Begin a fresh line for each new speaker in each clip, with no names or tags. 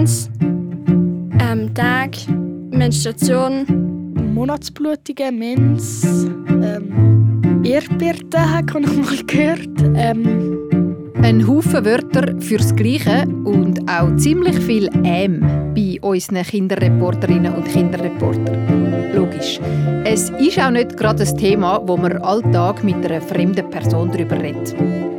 Mens, ähm, Tag, Menstruation,
Monatsblutungen, Mens, ähm, Erdbeerte habe ich mal gehört. Ähm,
ein Haufen Wörter fürs Gleiche und auch ziemlich viel «ähm» bei unseren Kinderreporterinnen und Kinderreportern. Logisch. Es ist auch nicht gerade ein Thema, wo man alltag mit einer fremden Person darüber redet.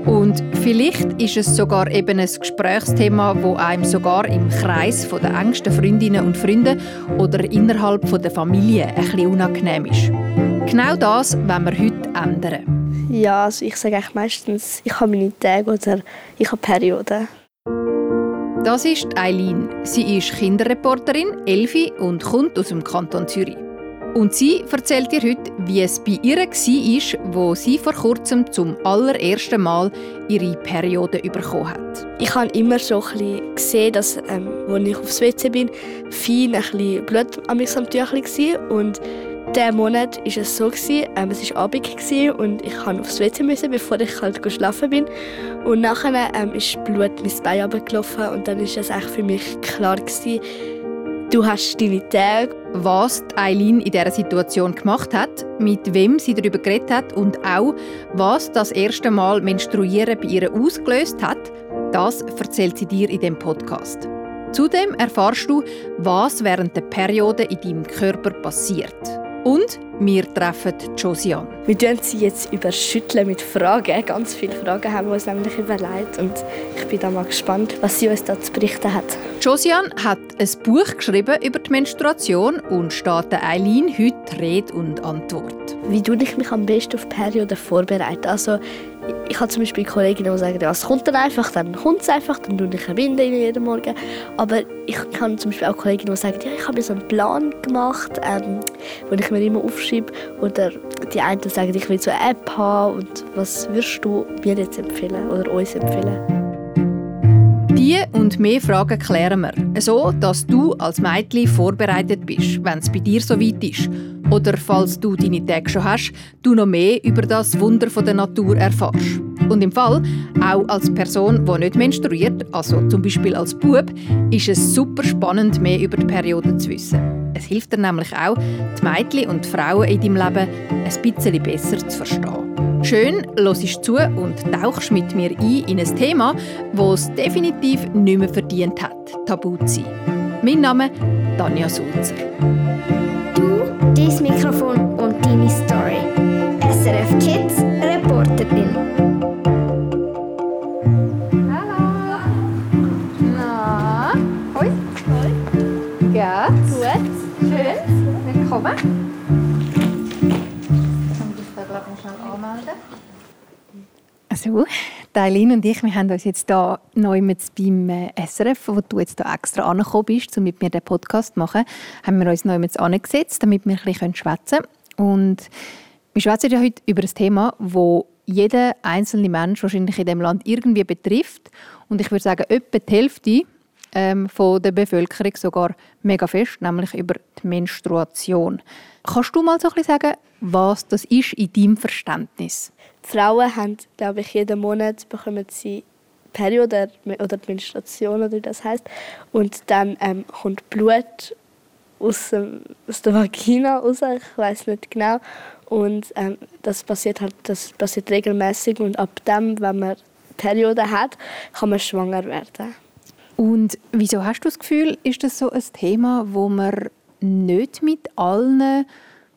Und vielleicht ist es sogar eben ein Gesprächsthema, wo einem sogar im Kreis der engsten Freundinnen und Freunde oder innerhalb der Familie ein bisschen unangenehm ist. Genau das wollen wir heute ändern.
Ja, also ich sage eigentlich meistens, ich habe meine Tage oder ich habe Perioden.
Das ist Eileen. Sie ist Kinderreporterin, Elfi und kommt aus dem Kanton Zürich. Und sie erzählt dir heute, wie es bei ihr war, wo sie vor kurzem zum allerersten Mal ihre Periode bekommen hat.
Ich habe immer so ein bisschen gesehen, dass, ähm, als ich aufs WC bin, viel ein bisschen Blut an mir am Tüchlein war. Und diesen Monat war es so, ähm, es war Abend und ich musste aufs WC, müssen, bevor ich halt schlafen bin. Und nachher ähm, ist Blut mein Bein runtergelaufen und dann war es für mich klar, gewesen, du hast deine Tage.
Was Eileen in dieser Situation gemacht hat, mit wem sie darüber geredet hat und auch, was das erste Mal Menstruieren bei ihr ausgelöst hat, das erzählt sie dir in dem Podcast. Zudem erfahrst du, was während der Periode in deinem Körper passiert. Und wir treffen Josiane.
Wir tun sie jetzt überschütteln mit Fragen. Ganz viele Fragen haben wir uns nämlich überlegt. Und ich bin da mal gespannt, was sie uns da zu berichten hat.
Josiane hat ein Buch geschrieben über die Menstruation und steht Eileen heute Rede und Antwort.
Wie tue ich mich am besten auf Perioden vorbereiten? Also ich habe zum Beispiel Kolleginnen, die sagen, es kommt dann einfach, dann kommt es einfach, dann tue ich eine Binde jeden Morgen. Aber ich kann zum Beispiel auch Kolleginnen, die sagen, ja, ich habe mir so einen Plan gemacht, ähm, den ich mir immer aufschreibe. Oder die einen sagen, ich will so eine App haben. Und was würdest du mir jetzt empfehlen oder uns empfehlen?
Die und mehr Fragen klären wir, so dass du als Mädchen vorbereitet bist, wenn es bei dir so weit ist. Oder falls du deine Tage schon hast, du noch mehr über das Wunder der Natur erfährst. Und im Fall, auch als Person, die nicht menstruiert, also zum Beispiel als Bub, ist es super spannend, mehr über die Periode zu wissen. Es hilft dir nämlich auch, die Mädchen und die Frauen in deinem Leben ein bisschen besser zu verstehen. Schön, hörst zu und tauchst mit mir ein in ein Thema, das es definitiv nicht mehr verdient hat, tabu zu sein. Mein Name ist Tanja Sulzer.
Du, dein Mikrofon und deine Story. SRF Kids Reporterin.
Hallo. Na, hoi. Hoi. Geht's? Gut. Schön. Willkommen.
Also, Eileen und ich, wir haben uns jetzt hier neu mit beim äh, SRF, wo du jetzt da extra angekommen bist, um mit mir den Podcast zu machen, haben wir uns neu mit angesetzt, damit wir ein bisschen schwätzen können. Und wir schwätzen ja heute über ein Thema, das jeden einzelnen Mensch wahrscheinlich in dem Land irgendwie betrifft. Und ich würde sagen, etwa die Hälfte ähm, von der Bevölkerung sogar mega fest, nämlich über die Menstruation. Kannst du mal so ein bisschen sagen, was das ist in deinem Verständnis?
Frauen haben, glaube ich, jeden Monat bekommen sie Periode oder die Menstruation oder wie das heißt und dann ähm, kommt Blut aus, dem, aus der Vagina raus, ich weiß nicht genau und ähm, das passiert halt das passiert regelmäßig und ab dem, wenn man Periode hat, kann man schwanger werden.
Und wieso hast du das Gefühl, ist das so ein Thema, wo man nicht mit allen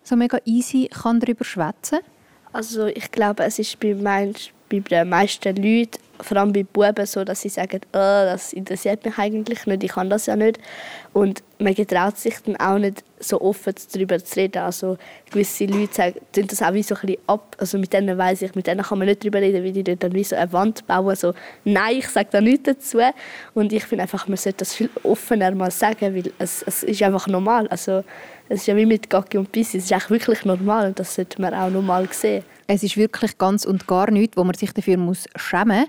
so mega easy kann darüber schwätzen?
Also ich glaube, es ist bei, bei den meisten Leuten vor allem bei Buben so, dass sie sagen, oh, das interessiert mich eigentlich nicht, ich kann das ja nicht. Und man getraut sich dann auch nicht so offen darüber zu reden. Also gewisse Leute sagen, tun das auch wie so ein bisschen ab. Also mit denen weiß ich, mit denen kann man nicht darüber reden, wie die dann wie so eine Wand bauen. So, nein, ich sage da nichts dazu. Und ich finde einfach, man sollte das viel offener mal sagen, weil es, es ist einfach normal. Also es ist ja wie mit Gacki und Bissi, es ist echt wirklich normal und das sollte man auch normal sehen.
Es ist wirklich ganz und gar nichts, wo man sich dafür muss schämen muss.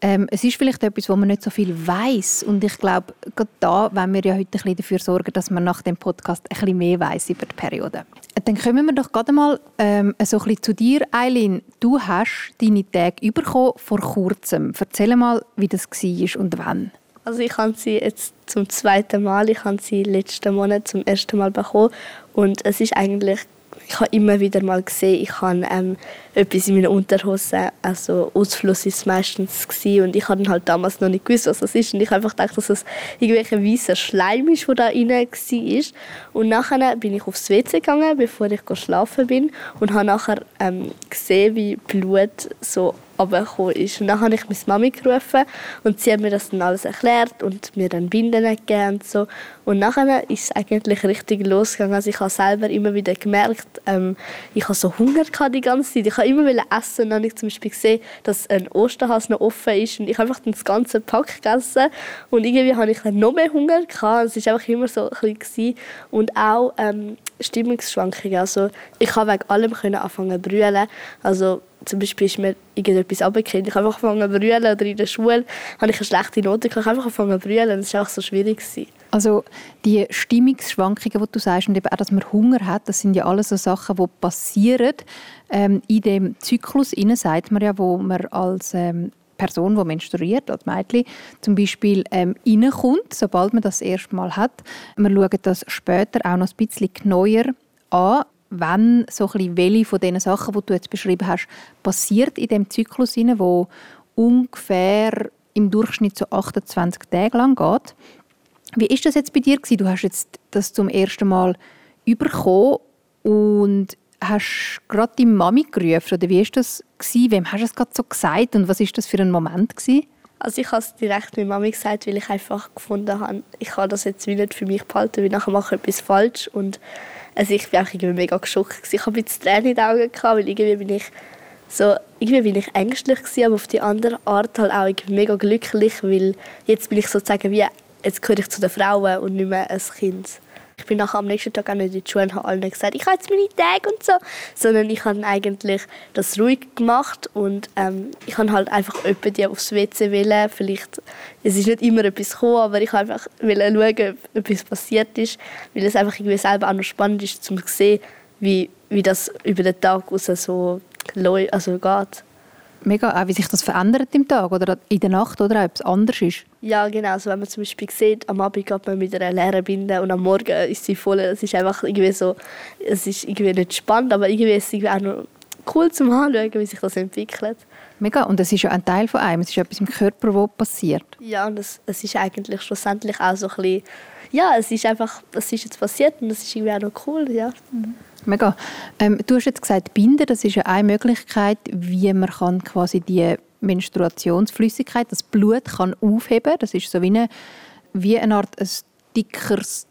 Ähm, es ist vielleicht etwas, wo man nicht so viel weiß und ich glaube, gerade da wollen wir ja heute ein bisschen dafür sorgen, dass man nach dem Podcast ein bisschen mehr weiß über die Periode. Dann kommen wir doch gerade mal ähm, so ein bisschen zu dir, Eileen. Du hast deine Tage bekommen vor kurzem. Erzähl mal, wie das war und wann.
Also ich habe sie jetzt zum zweiten Mal, ich habe sie letzten Monat zum ersten Mal bekommen und es ist eigentlich ich habe immer wieder mal gesehen, ich habe ähm, etwas in meiner Unterhose, also Ausfluss ist meistens gewesen, und ich habe halt damals noch nicht gewusst, was das ist und ich einfach gedacht, dass es irgendwelcher weißer Schleim ist, der da rein war. Und nachher bin ich aufs WC gegangen, bevor ich schlafen bin und habe nachher ähm, gesehen, wie Blut so runtergekommen ist. Und dann habe ich meine Mami gerufen und sie hat mir das dann alles erklärt und mir dann Binden gegeben und so. Und nachher ist es eigentlich richtig losgegangen. Also ich habe selber immer wieder gemerkt, ähm, ich habe so Hunger die ganze Zeit. Ich habe immer essen und dann habe ich zum Beispiel gesehen, dass ein Osterhase noch offen ist und ich habe einfach das ganze Pack gegessen und irgendwie habe ich dann noch mehr Hunger gehabt. Es war einfach immer so ein bisschen und auch ähm, Stimmungsschwankungen. Also ich habe wegen allem anfangen zu brüllen. Also zum Beispiel ist mir irgendetwas runtergefallen. Ich habe einfach angefangen zu brüllen oder in der Schule habe ich eine schlechte Note. Ich habe einfach angefangen zu brüllen. Das war einfach so schwierig.
Also die Stimmungsschwankungen, die du sagst, und eben auch, dass man Hunger hat, das sind ja alles so Sachen, die passieren. Ähm, in dem Zyklus innen sagt man ja, wo man als ähm, Person, die menstruiert, als Mädchen, zum Beispiel ähm, reinkommt, sobald man das erste Mal hat. Wir schauen das später auch noch ein bisschen genauer an, wenn so ein bisschen welche von diesen Sachen, die du jetzt beschrieben hast, passiert in dem Zyklus, wo ungefähr im Durchschnitt so 28 Tage lang geht. Wie ist das jetzt bei dir? Du hast jetzt das zum ersten Mal überkommen und hast gerade die Mami gerufen oder wie ist das gewesen? Wem hast du es gerade so gesagt und was ist das für ein Moment gewesen?
Also ich habe es direkt mit Mami gesagt, weil ich einfach gefunden habe, ich kann das jetzt nicht für mich behalten, weil nachher mache ich etwas falsch und also ich war irgendwie mega geschockt. Ich habe jetzt Tränen in den Augen, gehabt, weil irgendwie bin ich so, irgendwie bin ich ängstlich gewesen, aber auf die andere Art halt auch mega glücklich, weil jetzt bin ich sozusagen wie, jetzt gehöre ich zu den Frauen und nicht mehr ein Kind. Ich bin nachher am nächsten Tag auch nicht in die Schule und habe allen gesagt, ich habe jetzt meine Tage und so. Sondern ich habe eigentlich das ruhig gemacht und ähm, ich habe halt einfach jemanden aufs WC wählen. Vielleicht, es ist nicht immer etwas gekommen, aber ich wollte einfach schauen, ob etwas passiert ist, weil es einfach irgendwie selber auch noch spannend ist, um zu sehen, wie, wie das über den Tag raus so also geht
mega, auch wie sich das verändert im Tag oder in der Nacht oder ob es anders ist.
Ja, genau. Also wenn man zum Beispiel sieht, am Abend geht man mit einer leeren Binde und am Morgen ist sie voll. Es ist einfach irgendwie so, es ist irgendwie nicht spannend, aber irgendwie ist es auch noch cool zum Anschauen, wie sich das entwickelt.
Mega. Und es ist ja ein Teil von einem. Es ist etwas im Körper, was passiert.
Ja, und es, es ist eigentlich schlussendlich auch so ein bisschen, ja, es ist einfach, es ist jetzt passiert und es ist irgendwie auch noch cool, ja. Mhm.
Mega. Ähm, du hast jetzt gesagt, Binden, das ist ja eine Möglichkeit, wie man kann quasi die Menstruationsflüssigkeit, das Blut kann aufheben. Das ist so wie eine, wie eine Art ein dickeres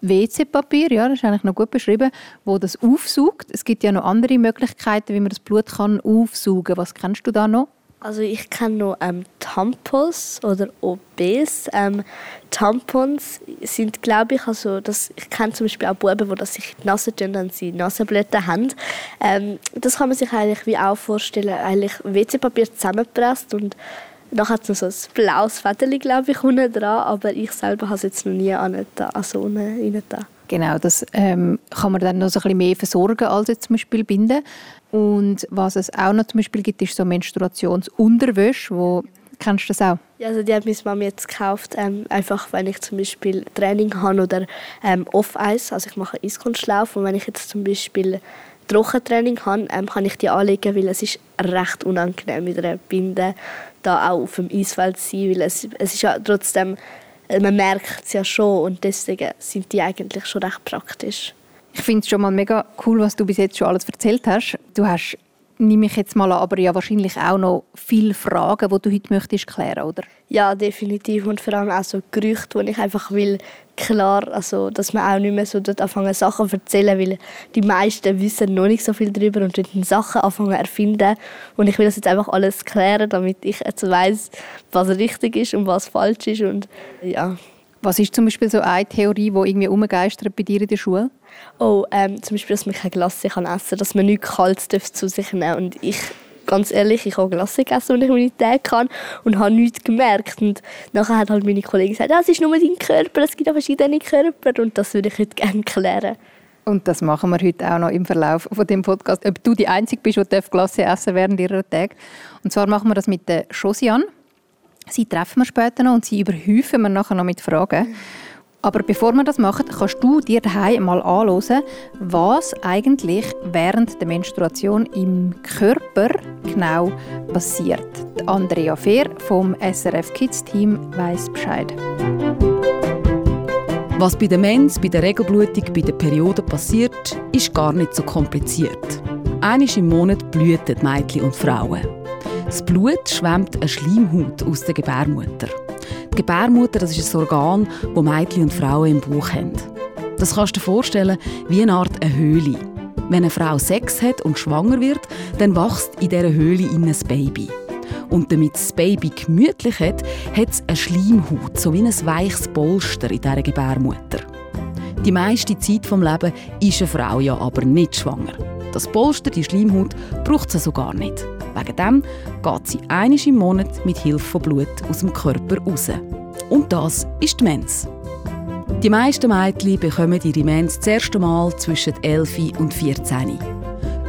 WC-Papier, ja, das ist eigentlich noch gut beschrieben, wo das aufsaugt. Es gibt ja noch andere Möglichkeiten, wie man das Blut kann aufsaugen kann. Was kennst du da noch?
Also ich kenne noch ähm, Tampons oder OBs. Ähm, Tampons sind, glaube ich, also das, ich kenne zum Beispiel auch Buben, die sich die Nase tun und sie Nasenblüten haben. Ähm, das kann man sich eigentlich wie auch vorstellen, eigentlich WC-Papier zusammengepresst und dann hat es noch so ein blaues Federchen, glaube ich, unten dran, aber ich selber habe es jetzt noch nie an also unten da.
Genau, das ähm, kann man dann noch so ein bisschen mehr versorgen als jetzt zum Beispiel binden. Und was es auch noch zum Beispiel gibt, ist so Menstruationsunterwäsche, wo Kennst du das auch?
Ja, also die hat meine Mama jetzt gekauft, ähm, einfach wenn ich zum Beispiel Training habe oder ähm, Off-Eis, also ich mache Eiskunstlauf und wenn ich jetzt zum Beispiel Trockentraining habe, ähm, kann ich die anlegen, weil es ist recht unangenehm mit einer Binde da auch auf dem Eisfeld zu sein, weil es, es ist ja trotzdem, man merkt es ja schon und deswegen sind die eigentlich schon recht praktisch.
Ich finde es schon mal mega cool, was du bis jetzt schon alles erzählt hast. Du hast nehme ich jetzt mal an, aber ja wahrscheinlich auch noch viele Fragen, die du heute möchtest klären, oder?
Ja, definitiv und vor allem auch so Gerüchte, die ich einfach will klar, also dass man auch nicht mehr so dort anfangen Sachen zu erzählen, weil die meisten wissen noch nicht so viel darüber und wollen Sachen anfangen erfinden und ich will das jetzt einfach alles klären, damit ich jetzt weiß, was richtig ist und was falsch ist und ja.
Was ist zum Beispiel so eine Theorie, die irgendwie umgeistert bei dir in der Schule?
Oh, ähm, zum Beispiel, dass man keine Glasse kann essen kann, dass man nichts Kaltes zu sich nehmen darf. Und ich, ganz ehrlich, ich habe Glasse gegessen, wenn ich meine Tage kann und habe nichts gemerkt. Und nachher hat halt meine Kollegin gesagt, das ist nur dein Körper, es gibt auch verschiedene Körper. Und das würde ich heute gerne klären.
Und das machen wir heute auch noch im Verlauf von dem Podcast. Ob du die Einzige bist, die Glasse essen während ihrer Tage. Und zwar machen wir das mit der Josiane. Sie treffen wir später noch und sie überhäufen wir nachher noch mit Fragen. Aber bevor wir das machen, kannst du dir daheim mal anschauen, was eigentlich während der Menstruation im Körper genau passiert. Andrea Fehr vom SRF Kids Team weiß Bescheid.
Was bei der Mens, bei der Regelblutung, bei der Periode passiert, ist gar nicht so kompliziert. Einmal im Monat blüten Mädchen und Frauen. Das Blut schwemmt eine Schleimhaut aus der Gebärmutter. Die Gebärmutter das ist ein Organ, das Mädchen und Frauen im Bauch haben. Das kannst du dir vorstellen wie eine Art eine Höhle. Wenn eine Frau Sex hat und schwanger wird, dann wächst in dieser Höhle ein Baby. Und damit das Baby gemütlich hat, hat es eine Schleimhaut, so wie ein weiches Polster in dieser Gebärmutter. Die meiste Zeit des Lebens ist eine Frau ja aber nicht schwanger. Das Polster, die Schleimhaut, braucht sie also gar nicht. Wegen dem geht sie einmal im Monat mit Hilfe von Blut aus dem Körper raus. Und das ist die Mens. Die meisten Mädchen bekommen ihre Mens das erste Mal zwischen 11 und 14.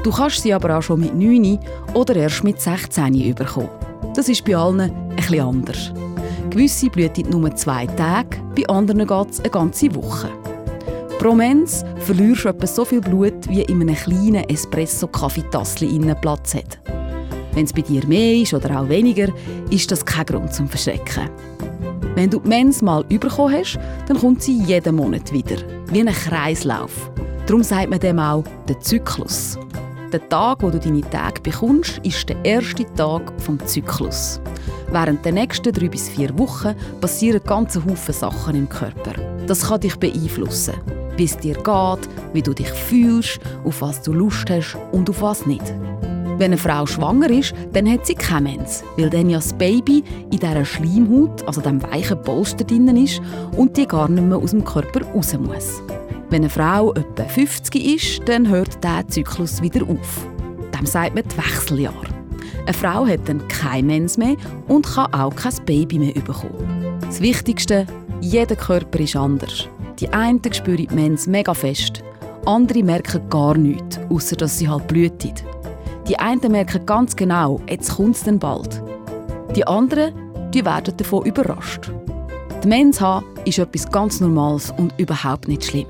Du kannst sie aber auch schon mit 9 oder erst mit 16 bekommen. Das ist bei allen bisschen anders. Gewisse blühen nur zwei Tage, bei anderen geht es eine ganze Woche. Pro Mens verlierst du etwa so viel Blut, wie in einem kleinen Espresso-Kaffeetassel Platz hat. Wenn es bei dir mehr ist oder auch weniger, ist das kein Grund zum Verschrecken. Wenn du die Mens mal bekommen hast, dann kommt sie jeden Monat wieder, wie ein Kreislauf. Darum sagt man dem auch den Zyklus. Der Tag, wo du deine Tage bekommst, ist der erste Tag vom Zyklus. Während der nächsten drei bis vier Wochen passieren ganze Haufen Sachen im Körper. Das kann dich beeinflussen, wie es dir geht, wie du dich fühlst, auf was du Lust hast und auf was nicht. Wenn eine Frau schwanger ist, dann hat sie keine Mens, weil dann ja das Baby in dieser Schleimhaut, also dem weichen Polster drin ist und die gar nicht mehr aus dem Körper raus muss. Wenn eine Frau etwa 50 ist, dann hört der Zyklus wieder auf. Dem sagt man die Wechseljahre. Eine Frau hat dann keine Mens mehr und kann auch kein Baby mehr bekommen. Das Wichtigste, jeder Körper ist anders. Die einen spüren die Mens mega fest, andere merken gar nichts, außer dass sie halt blüten. Die einen merken ganz genau, jetzt kommt es bald. Die anderen die werden davon überrascht. Die Mens haben ist etwas ganz Normales und überhaupt nicht schlimm.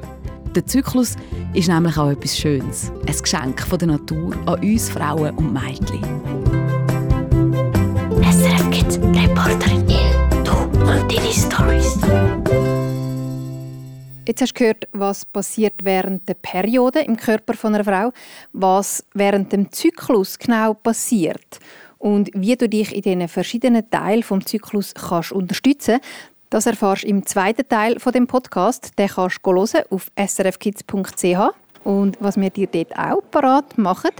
Der Zyklus ist nämlich auch etwas Schönes. Ein Geschenk von der Natur an uns Frauen und Mädchen.
SRF Kids Reporterin du und deine Stories.
Jetzt hast du gehört, was passiert während der Periode im Körper von einer Frau, was während dem Zyklus genau passiert und wie du dich in diesen verschiedenen Teilen vom Zyklus kannst unterstützen. Das erfährst du im zweiten Teil von dem Podcast. Den kannst du hören auf srfkids.ch. Und was wir dir dort auch parat machen,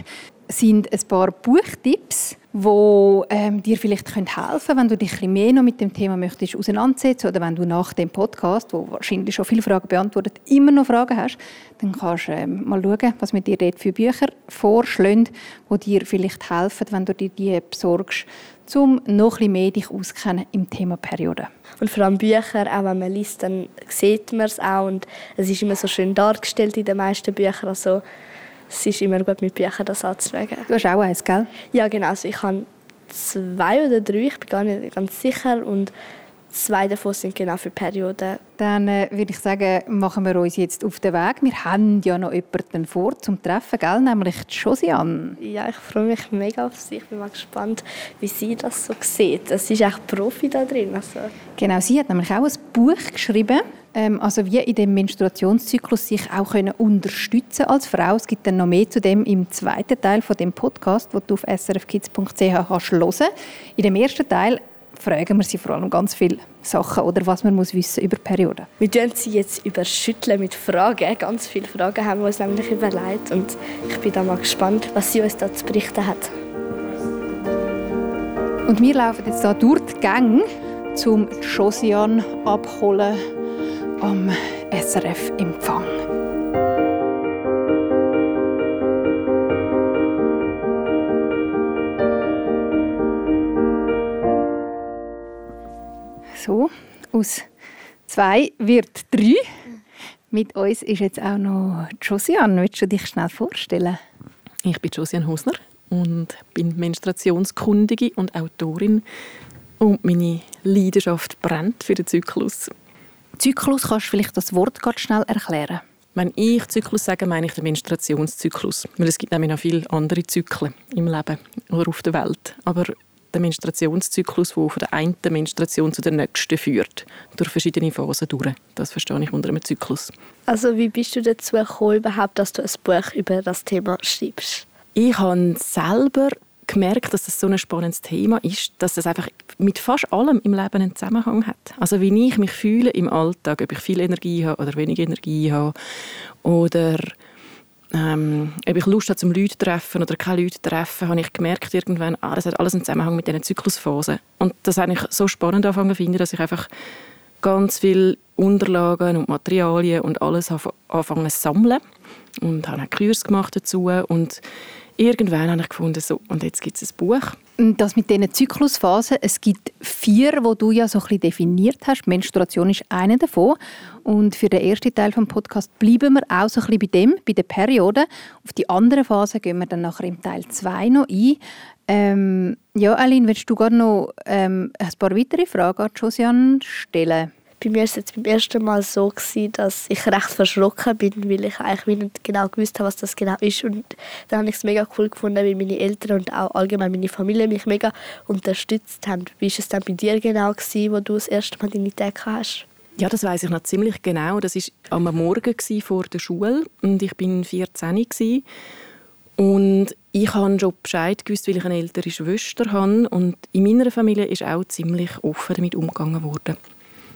sind ein paar Buchtipps, die ähm, dir vielleicht helfen können, wenn du dich ein mehr noch mit dem Thema möchtest auseinandersetzen oder wenn du nach dem Podcast, wo wahrscheinlich schon viele Fragen beantwortet, immer noch Fragen hast, dann kannst du ähm, mal schauen, was wir dir dort für Bücher vorschlagen, die dir vielleicht helfen, wenn du dir die besorgst, um noch ein mehr dich auskennen im Thema Periode.
Und vor allem Bücher, auch wenn man liest, dann sieht man es auch und es ist immer so schön dargestellt in den meisten Büchern. Also es ist immer gut, mit Büchern das anzuschauen.
Du hast auch eins, gell?
Ja, genau. Also ich habe zwei oder drei, ich bin gar nicht ganz sicher. Und zwei davon sind genau für Perioden.
Dann äh, würde ich sagen, machen wir uns jetzt auf den Weg. Wir haben ja noch jemanden vor zum Treffen, gell? nämlich die Josiane.
Ja, ich freue mich mega auf sie. Ich bin mal gespannt, wie sie das so sieht. Sie ist echt Profi da drin. Also.
Genau, sie hat nämlich auch ein Buch geschrieben ähm, also wie in dem Menstruationszyklus sich auch können unterstützen als Frau. Es gibt dann noch mehr zu dem im zweiten Teil von dem Podcast, wo du auf srfkids.ch kannst hören. In dem ersten Teil fragen wir sie vor allem ganz viele Sachen oder was man muss wissen über Perioden.
Wir tun sie jetzt überschütteln mit Fragen. Ganz viele Fragen haben wir uns nämlich überlegt und ich bin da mal gespannt, was sie uns da zu berichten hat.
Und wir laufen jetzt da durch die Gänge, um Josiane abholen am SRF-Empfang. So, aus zwei wird drei. Mit uns ist jetzt auch noch Josiane. Willst du dich schnell vorstellen?
Ich bin Josiane Hosner und bin Menstruationskundige und Autorin Und meine Leidenschaft brennt für den Zyklus.
Zyklus, kannst du vielleicht das Wort ganz schnell erklären?
Wenn ich Zyklus sage, meine ich den Menstruationszyklus. Weil es gibt nämlich noch viele andere Zyklen im Leben oder auf der Welt. Aber der Menstruationszyklus, der von der einen Menstruation zu der nächsten führt, durch verschiedene Phasen durch. Das verstehe ich unter einem Zyklus.
Also wie bist du dazu gekommen, überhaupt, dass du ein Buch über das Thema schreibst?
Ich habe selber gemerkt, dass das so ein spannendes Thema ist, dass es einfach mit fast allem im Leben einen Zusammenhang hat. Also wie ich mich fühle im Alltag, ob ich viel Energie habe oder wenig Energie habe oder ähm, ob ich Lust habe, zum Leute zu treffen oder keine Leute zu treffen, habe ich gemerkt irgendwann, ah, das hat alles einen Zusammenhang mit diesen Zyklusphasen. Und das habe ich so spannend angefangen finde, dass ich einfach ganz viele Unterlagen und Materialien und alles angefangen zu sammeln und habe einen Kurs gemacht dazu und irgendwann habe ich gefunden, so, und jetzt gibt es ein Buch.
Das mit diesen Zyklusphasen, es gibt vier, wo du ja so ein bisschen definiert hast. Menstruation ist eine davon. Und für den ersten Teil des Podcasts bleiben wir auch so ein bisschen bei dem, bei der Periode. Auf die andere Phase gehen wir dann nachher im Teil 2 noch ein. Ähm, ja, Aline, willst du gerade noch ähm, ein paar weitere Fragen an Josiane stellen?
Bei mir war es jetzt beim ersten Mal so, gewesen, dass ich recht verschrocken bin, weil ich eigentlich nicht genau gewusst habe, was das genau ist. Und dann habe ich es mega cool gefunden, weil meine Eltern und auch allgemein meine Familie mich mega unterstützt haben. Wie war es dann bei dir genau, gewesen, wo du das erste Mal deine Tage hast?
Ja, das weiß ich noch ziemlich genau. Das war am Morgen vor der Schule und ich bin 14 gewesen. und ich habe schon Bescheid gewusst, weil ich eine ältere Schwester habe und in meiner Familie ist auch ziemlich offen damit umgegangen worden.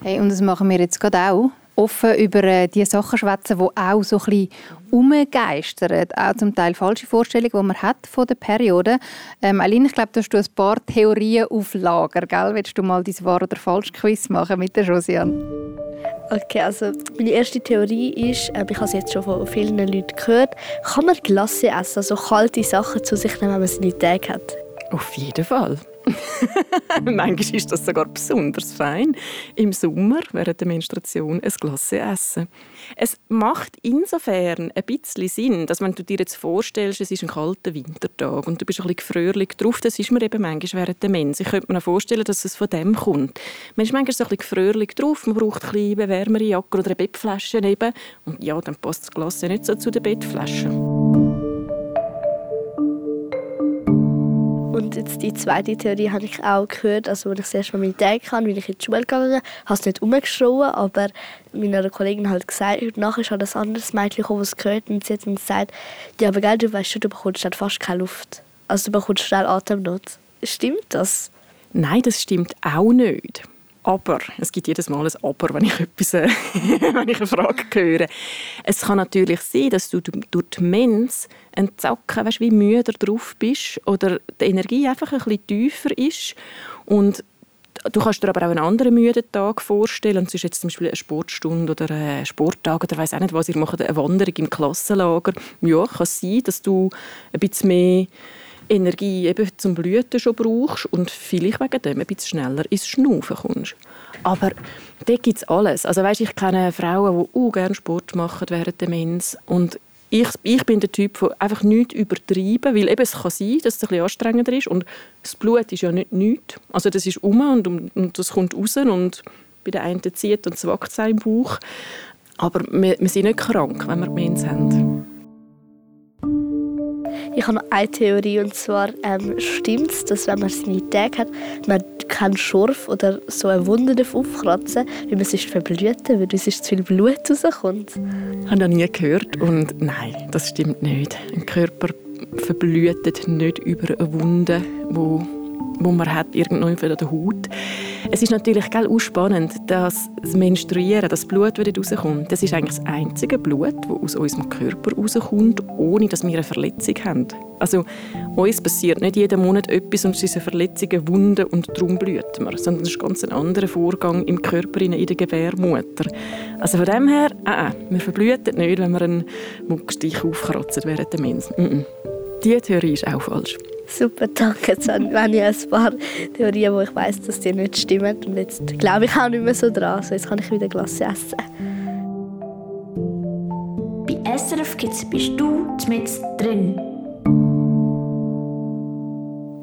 Hey, und das machen wir jetzt gerade auch. Offen über äh, die Sachen schwätzen, die auch so ein bisschen umgeistern. Auch zum Teil falsche Vorstellungen, die man hat von der Periode. Ähm, Aline, ich glaube, du hast ein paar Theorien auf Lager. Gell? Willst du mal dein Wahr- oder Falsch-Quiz machen mit der Josiane?
Okay, also meine erste Theorie ist, äh, ich habe es jetzt schon von vielen Leuten gehört, kann man Glasse essen, also kalte Sachen zu sich nehmen, wenn man seine Tage hat?
Auf jeden Fall. Manchmal ist das sogar besonders fein, im Sommer während der Menstruation ein Glas essen. Es macht insofern ein bisschen Sinn, dass wenn du dir jetzt vorstellst, es ist ein kalter Wintertag und du bist ein bisschen gefrierlich drauf, das ist mir eben manchmal während der Mens. Ich könnte mir auch vorstellen, dass es von dem kommt. Man ist manchmal so ein bisschen gefrierlich drauf, man braucht ein bisschen wärmere Jacke oder eine Bettflasche neben und ja, dann passt das Glas nicht so zu der Bettflasche.
Und jetzt die zweite Theorie habe ich auch gehört, also als ich das erste Mal meine Tage hatte, bin ich in die Schule gegangen, habe es nicht umgeschrien, aber meiner Kollegin hat gesagt, heute Nacht ist halt ein anderes Mädchen gekommen, das gehört und sie hat dann gesagt, ja, aber gell, du weißt schon, du bekommst dann fast keine Luft. Also du bekommst schnell Atemnot. Stimmt das?
Nein, das stimmt auch nicht. Aber, es gibt jedes Mal ein Aber, wenn ich, etwas, äh, wenn ich eine Frage höre. Es kann natürlich sein, dass du durch die Mens ein Zacken, weißt, wie müde drauf bist oder die Energie einfach ein bisschen tiefer ist und Du kannst dir aber auch einen anderen müden Tag vorstellen. Es ist jetzt zum Beispiel eine Sportstunde oder ein Sporttag oder weiß auch nicht was. Ihr macht eine Wanderung im Klassenlager. Ja, kann sein, dass du ein bisschen mehr Energie eben zum Blüten schon brauchst und vielleicht wegen dem ein bisschen schneller ins Schnaufen kommst. Aber da gibt es alles. Also weißt, ich kenne Frauen, die auch gerne Sport machen während der Mens und ich, ich bin der Typ, der einfach nichts übertreiben, weil eben es kann sein, dass es ein bisschen anstrengender ist und das Blut ist ja nicht nichts. Also das ist um und, und das kommt raus und bei der einen zieht und es wächst im Bauch. Aber wir, wir sind nicht krank, wenn wir Mens haben.
Ich habe noch eine Theorie und zwar ähm, stimmt es, dass wenn man seine Tage hat, man keinen Schorf oder so eine Wunde aufkratzen weil man sonst verblüten weil sonst zu viel Blut rauskommt.
Ich habe noch nie gehört und nein, das stimmt nicht. Ein Körper verblüht nicht über eine Wunde, die wo man hat irgendwo an der Haut. Es ist natürlich auch spannend, dass das Menstruieren, das Blut, das rauskommt, das ist eigentlich das einzige Blut, das aus unserem Körper rauskommt, ohne dass wir eine Verletzung haben. Also uns passiert nicht jeden Monat etwas und es ist eine Verletzung, und darum blüht man, sondern es ist ganz ein anderer Vorgang im Körper, in der Gebärmutter. Also von dem her, äh, wir verblühen nicht, wenn wir einen Muckstich aufkratzen während der Mens. Mm -mm. Diese Theorie ist auch falsch.
Super, danke. Jetzt habe ich ein paar Theorien, wo ich weiß, dass die nicht stimmen. Und jetzt glaube ich auch nicht mehr so dran. Also jetzt kann ich wieder Glasse essen.
Bei SRF Kids bist du mit drin.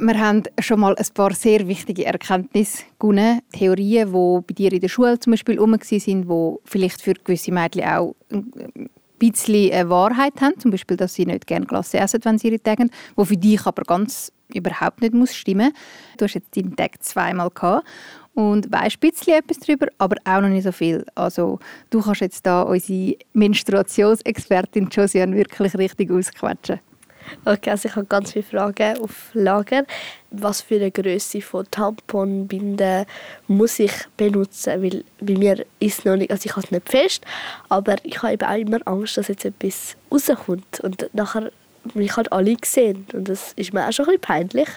Wir haben schon mal ein paar sehr wichtige Erkenntnisse gewonnen. Theorien, die bei dir in der Schule zum Beispiel herum waren, die vielleicht für gewisse Mädchen auch ein bisschen eine Wahrheit haben. Zum Beispiel, dass sie nicht gerne Glasse essen, wenn sie ihre Tage haben. Die für dich aber ganz überhaupt nicht muss stimmen Du hast jetzt deinen Tag zweimal gehabt und weißt ein bisschen etwas darüber, aber auch noch nicht so viel. Also du kannst jetzt da unsere Menstruationsexpertin Josiane wirklich richtig ausquetschen.
Okay, also ich habe ganz viele Fragen auf Lager. Was für eine Größe von Tamponbinden muss ich benutzen? Weil bei mir ist noch nicht, also ich habe es nicht fest, aber ich habe eben auch immer Angst, dass jetzt etwas rauskommt und nachher mich halt alle gesehen und das ist mir auch schon ein bisschen peinlich.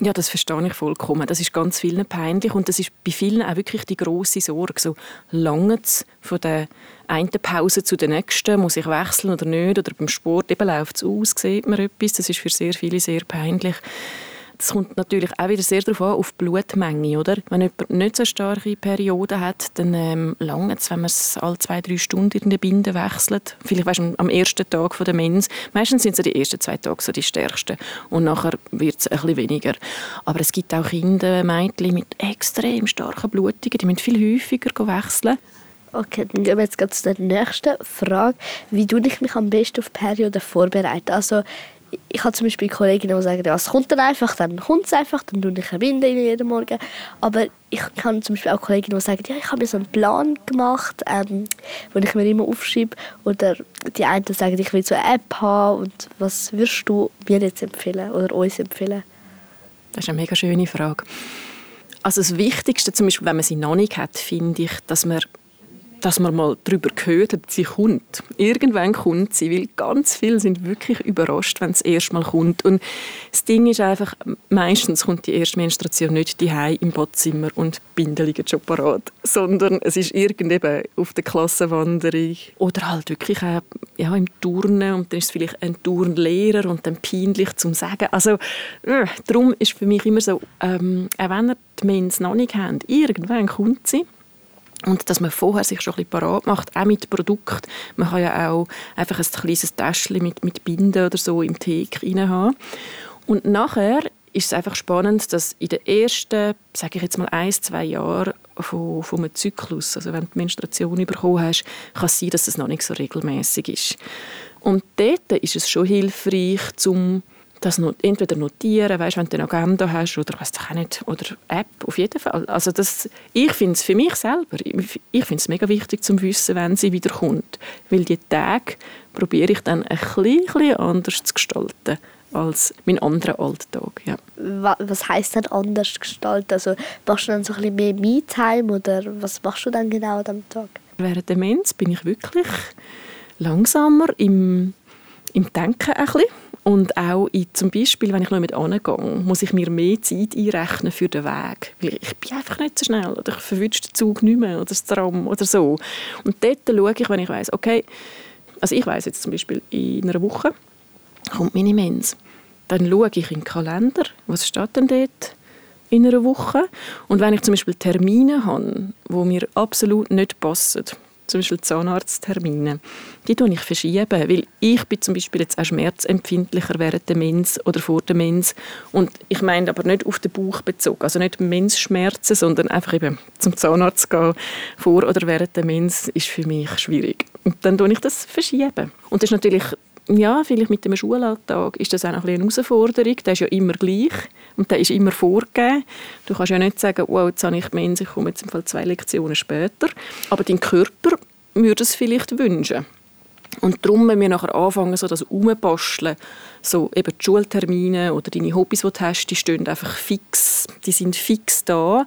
Ja, das verstehe ich vollkommen. Das ist ganz vielen peinlich und das ist bei vielen auch wirklich die große Sorge. So lange von der einen Pause zu der nächsten, muss ich wechseln oder nicht? Oder beim Sport eben läuft es aus, sieht man etwas. Das ist für sehr viele sehr peinlich. Es kommt natürlich auch wieder sehr darauf an, auf die Blutmenge. Oder? Wenn jemand nicht so starke Perioden hat, dann ähm, lange es, wenn man es alle zwei, drei Stunden in der Binde wechselt. Vielleicht weißt, am ersten Tag von der Mens. Meistens sind es die ersten zwei Tage so die stärksten. Und nachher wird es ein bisschen weniger. Aber es gibt auch Kinder, Mädchen mit extrem starken Blutungen, die müssen viel häufiger wechseln.
Okay, dann gehen wir jetzt zu der nächsten Frage. Wie tue ich mich am besten auf Perioden vorbereiten? Also ich habe zum Beispiel Kolleginnen, die sagen, ja, es kommt dann einfach, dann kommt es einfach, dann tue ich eine Winde jeden Morgen. Aber ich habe zum Beispiel auch Kolleginnen, die sagen, ja, ich habe mir so einen Plan gemacht, ähm, den ich mir immer aufschreibe. Oder die einen sagen, ich will so eine App haben. Und was würdest du mir jetzt empfehlen oder uns empfehlen?
Das ist eine mega schöne Frage. Also das Wichtigste, zum Beispiel, wenn man sie noch nicht hat, finde ich, dass man dass man mal darüber gehört hat, sie kommt. Irgendwann kommt sie, weil ganz viele sind wirklich überrascht, wenn es erstmal kommt. Und das Ding ist einfach, meistens kommt die erste Menstruation nicht die im Badzimmer und Binde liegen schon parat, sondern es ist irgendein auf der Klassenwanderung oder halt wirklich auch, ja, im Turnen und dann ist es vielleicht ein Turnlehrer und dann peinlich zum Sagen. Also äh, darum ist für mich immer so, ähm, auch wenn ihr die Mens noch nicht habt, irgendwann kommt sie und dass man vorher sich schon ein bisschen parat macht, auch mit Produkt. Man kann ja auch einfach ein kleines Täschchen mit, mit Binden oder so im Teek haben. Und nachher ist es einfach spannend, dass in den ersten, sage ich jetzt mal, ein, zwei Jahren von, von einem Zyklus, also wenn du die Menstruation bekommen hast, kann es sein, dass es noch nicht so regelmäßig ist. Und dort ist es schon hilfreich, zum das not entweder notieren, weißt, wenn du eine Agenda hast oder was auch nicht, oder App, auf jeden Fall. Also das, ich finde es für mich selber, ich, ich finde es mega wichtig zu wissen, wenn sie wieder kommt, weil die Tage probiere ich dann ein bisschen anders zu gestalten als mein anderer Alltag. Ja.
Was heißt denn anders gestalten? Also machst du dann so ein bisschen mehr Me-Time oder was machst du dann genau am Tag?
Während der Demenz bin ich wirklich langsamer im, im Denken ein bisschen und auch in, zum Beispiel, wenn ich noch mit angehe, muss ich mir mehr Zeit einrechnen für den Weg. Weil ich bin einfach nicht so schnell oder ich verwünsche den Zug nicht mehr oder das Tram oder so. Und dort schaue ich, wenn ich weiß, okay, also ich weiß jetzt zum Beispiel, in einer Woche kommt meine Mens. Dann schaue ich in den Kalender, was steht denn dort in einer Woche. Und wenn ich zum Beispiel Termine habe, die mir absolut nicht passen, zum Beispiel Zahnarzttermine, die tue ich verschieben, weil ich bin zum Beispiel jetzt auch schmerzempfindlicher während der Mens oder vor der Mens und ich meine aber nicht auf den Bauch bezogen, also nicht Mensschmerzen, sondern einfach eben zum Zahnarzt gehen vor oder während der Mens ist für mich schwierig. Und dann tue ich das verschieben. Und das ist natürlich ja, vielleicht mit dem Schulalltag ist das auch noch eine Herausforderung. Der ist ja immer gleich und der ist immer vorgegeben. Du kannst ja nicht sagen, wow, jetzt habe ich Mens, ich komme jetzt im Fall zwei Lektionen später. Aber dein Körper würde es vielleicht wünschen. Und darum, wenn wir nachher anfangen, so das Umbasteln, so eben die Schultermine oder deine Hobbys, die du hast, die stehen einfach fix, die sind fix da,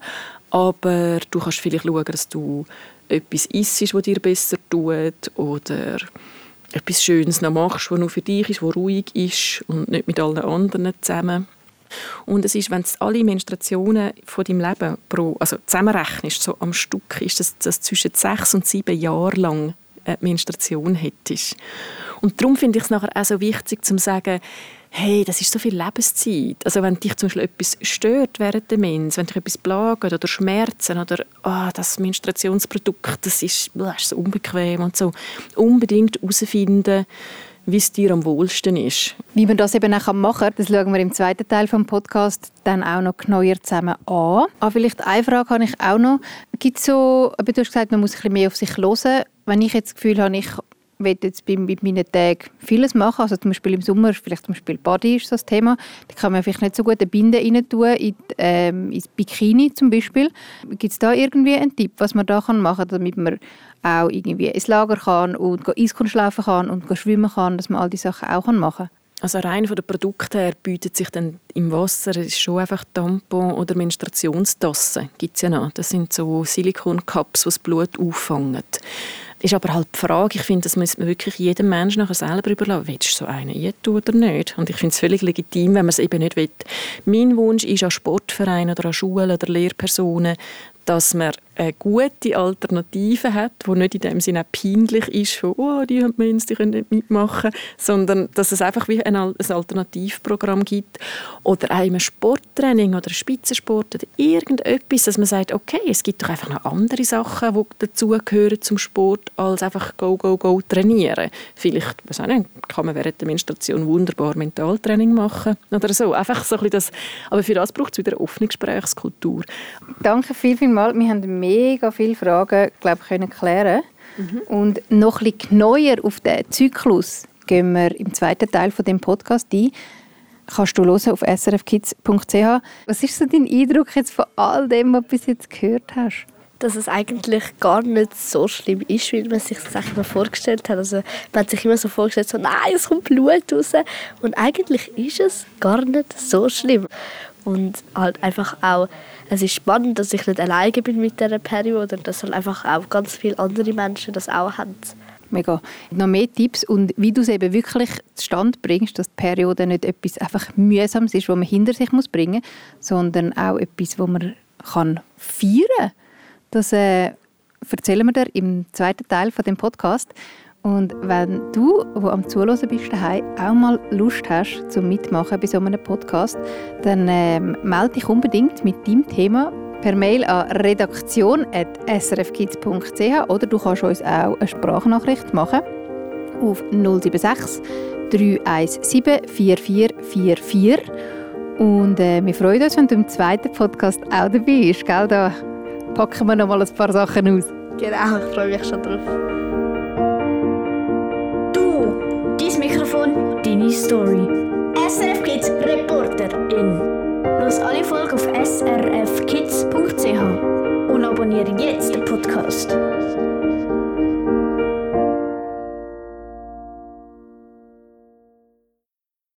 aber du kannst vielleicht schauen, dass du etwas isst, was dir besser tut oder etwas Schönes noch machst, was nur für dich ist, was ruhig ist und nicht mit allen anderen zusammen. Und es ist, wenn du alle Menstruationen von deinem Leben pro, also zusammenrechnest, so am Stück, ist das, das zwischen sechs und sieben Jahren lang eine Menstruation hättest. Und darum finde ich es nachher auch so wichtig, zu sagen, hey, das ist so viel Lebenszeit. Also wenn dich zum Beispiel etwas stört während der Mens, wenn dich etwas plagt oder Schmerzen oder oh, das Menstruationsprodukt, das ist, das ist so unbequem und so, unbedingt herausfinden, wie es dir am wohlsten ist.
Wie man das eben auch machen kann, das schauen wir im zweiten Teil des Podcasts dann auch noch genauer zusammen an. Aber ah, vielleicht eine Frage habe ich auch noch. Gibt so, aber du hast gesagt, man muss ein bisschen mehr auf sich hören. Wenn ich jetzt das Gefühl habe, ich will jetzt bei, bei meinen Tagen vieles machen. Also zum Beispiel im Sommer, vielleicht zum Beispiel Body ist das Thema. Da kann man vielleicht nicht so gut eine Binde rein tun, in, ähm, ins Bikini zum Beispiel. Gibt es da irgendwie einen Tipp, was man da machen kann, damit man auch irgendwie ins Lager kann und Eiskunst laufen kann und schwimmen kann, dass man all diese Sachen auch machen kann?
Also rein von den Produkten her bietet sich dann im Wasser ist schon einfach Tampon oder Menstruationstassen gibt's ja noch. Das sind so Silikoncups, die das Blut auffangen. Ist aber halt die Frage, ich finde, das muss man wirklich jedem Menschen nachher selber überlassen. Willst du so einen tun oder nicht? Und ich finde es völlig legitim, wenn man es eben nicht will. Mein Wunsch ist an Sportvereine oder an Schulen oder Lehrpersonen, dass man eine gute Alternative hat, die nicht in dem Sinne peinlich ist, «Oh, die haben die können nicht mitmachen», sondern dass es einfach wie ein, Alternativprogramm gibt oder auch ein Sporttraining oder Spitzensport oder irgendetwas, dass man sagt, okay, es gibt doch einfach noch andere Sachen, die dazugehören zum Sport, als einfach «Go, go, go» trainieren. Vielleicht, was auch nicht, kann man während der Menstruation wunderbar Mentaltraining machen oder so. Einfach so ein das, aber für das braucht es wieder eine offene Gesprächskultur.
Danke viel, viel mal. Wir haben mega viele Fragen glaub, können klären mhm. Und noch ein bisschen neuer auf den Zyklus gehen wir im zweiten Teil von dem Podcast ein. Kannst du hören auf srfkids.ch. Was ist so dein Eindruck jetzt von all dem, was du bis jetzt gehört hast?
dass es eigentlich gar nicht so schlimm ist, wie man sich das immer vorgestellt hat. Also man hat sich immer so vorgestellt, so, nein, es kommt Blut raus. Und eigentlich ist es gar nicht so schlimm. Und halt einfach auch, es ist spannend, dass ich nicht alleine bin mit dieser Periode und dass halt einfach auch ganz viele andere Menschen das auch haben.
Mega. Noch mehr Tipps und wie du es eben wirklich zustande bringst, dass die Periode nicht etwas einfach Mühsames ist, was man hinter sich muss bringen muss, sondern auch etwas, wo man kann feiern kann. Das äh, erzählen wir dir im zweiten Teil von dem Podcast. Und wenn du, wo am Zuhören bist auch mal Lust hast zum Mitmachen bei so einem Podcast, dann ähm, melde dich unbedingt mit deinem Thema per Mail an redaktion.srfkids.ch oder du kannst uns auch eine Sprachnachricht machen auf 076 317 4444 und äh, wir freuen uns, wenn du im zweiten Podcast auch dabei bist. Gell? Da packen wir noch mal ein paar Sachen aus.
Genau, ich freue mich schon drauf.
Deine Story. SRF Kids Reporterin. Los alle Folgen auf srfkids.ch und abonniere jetzt den Podcast.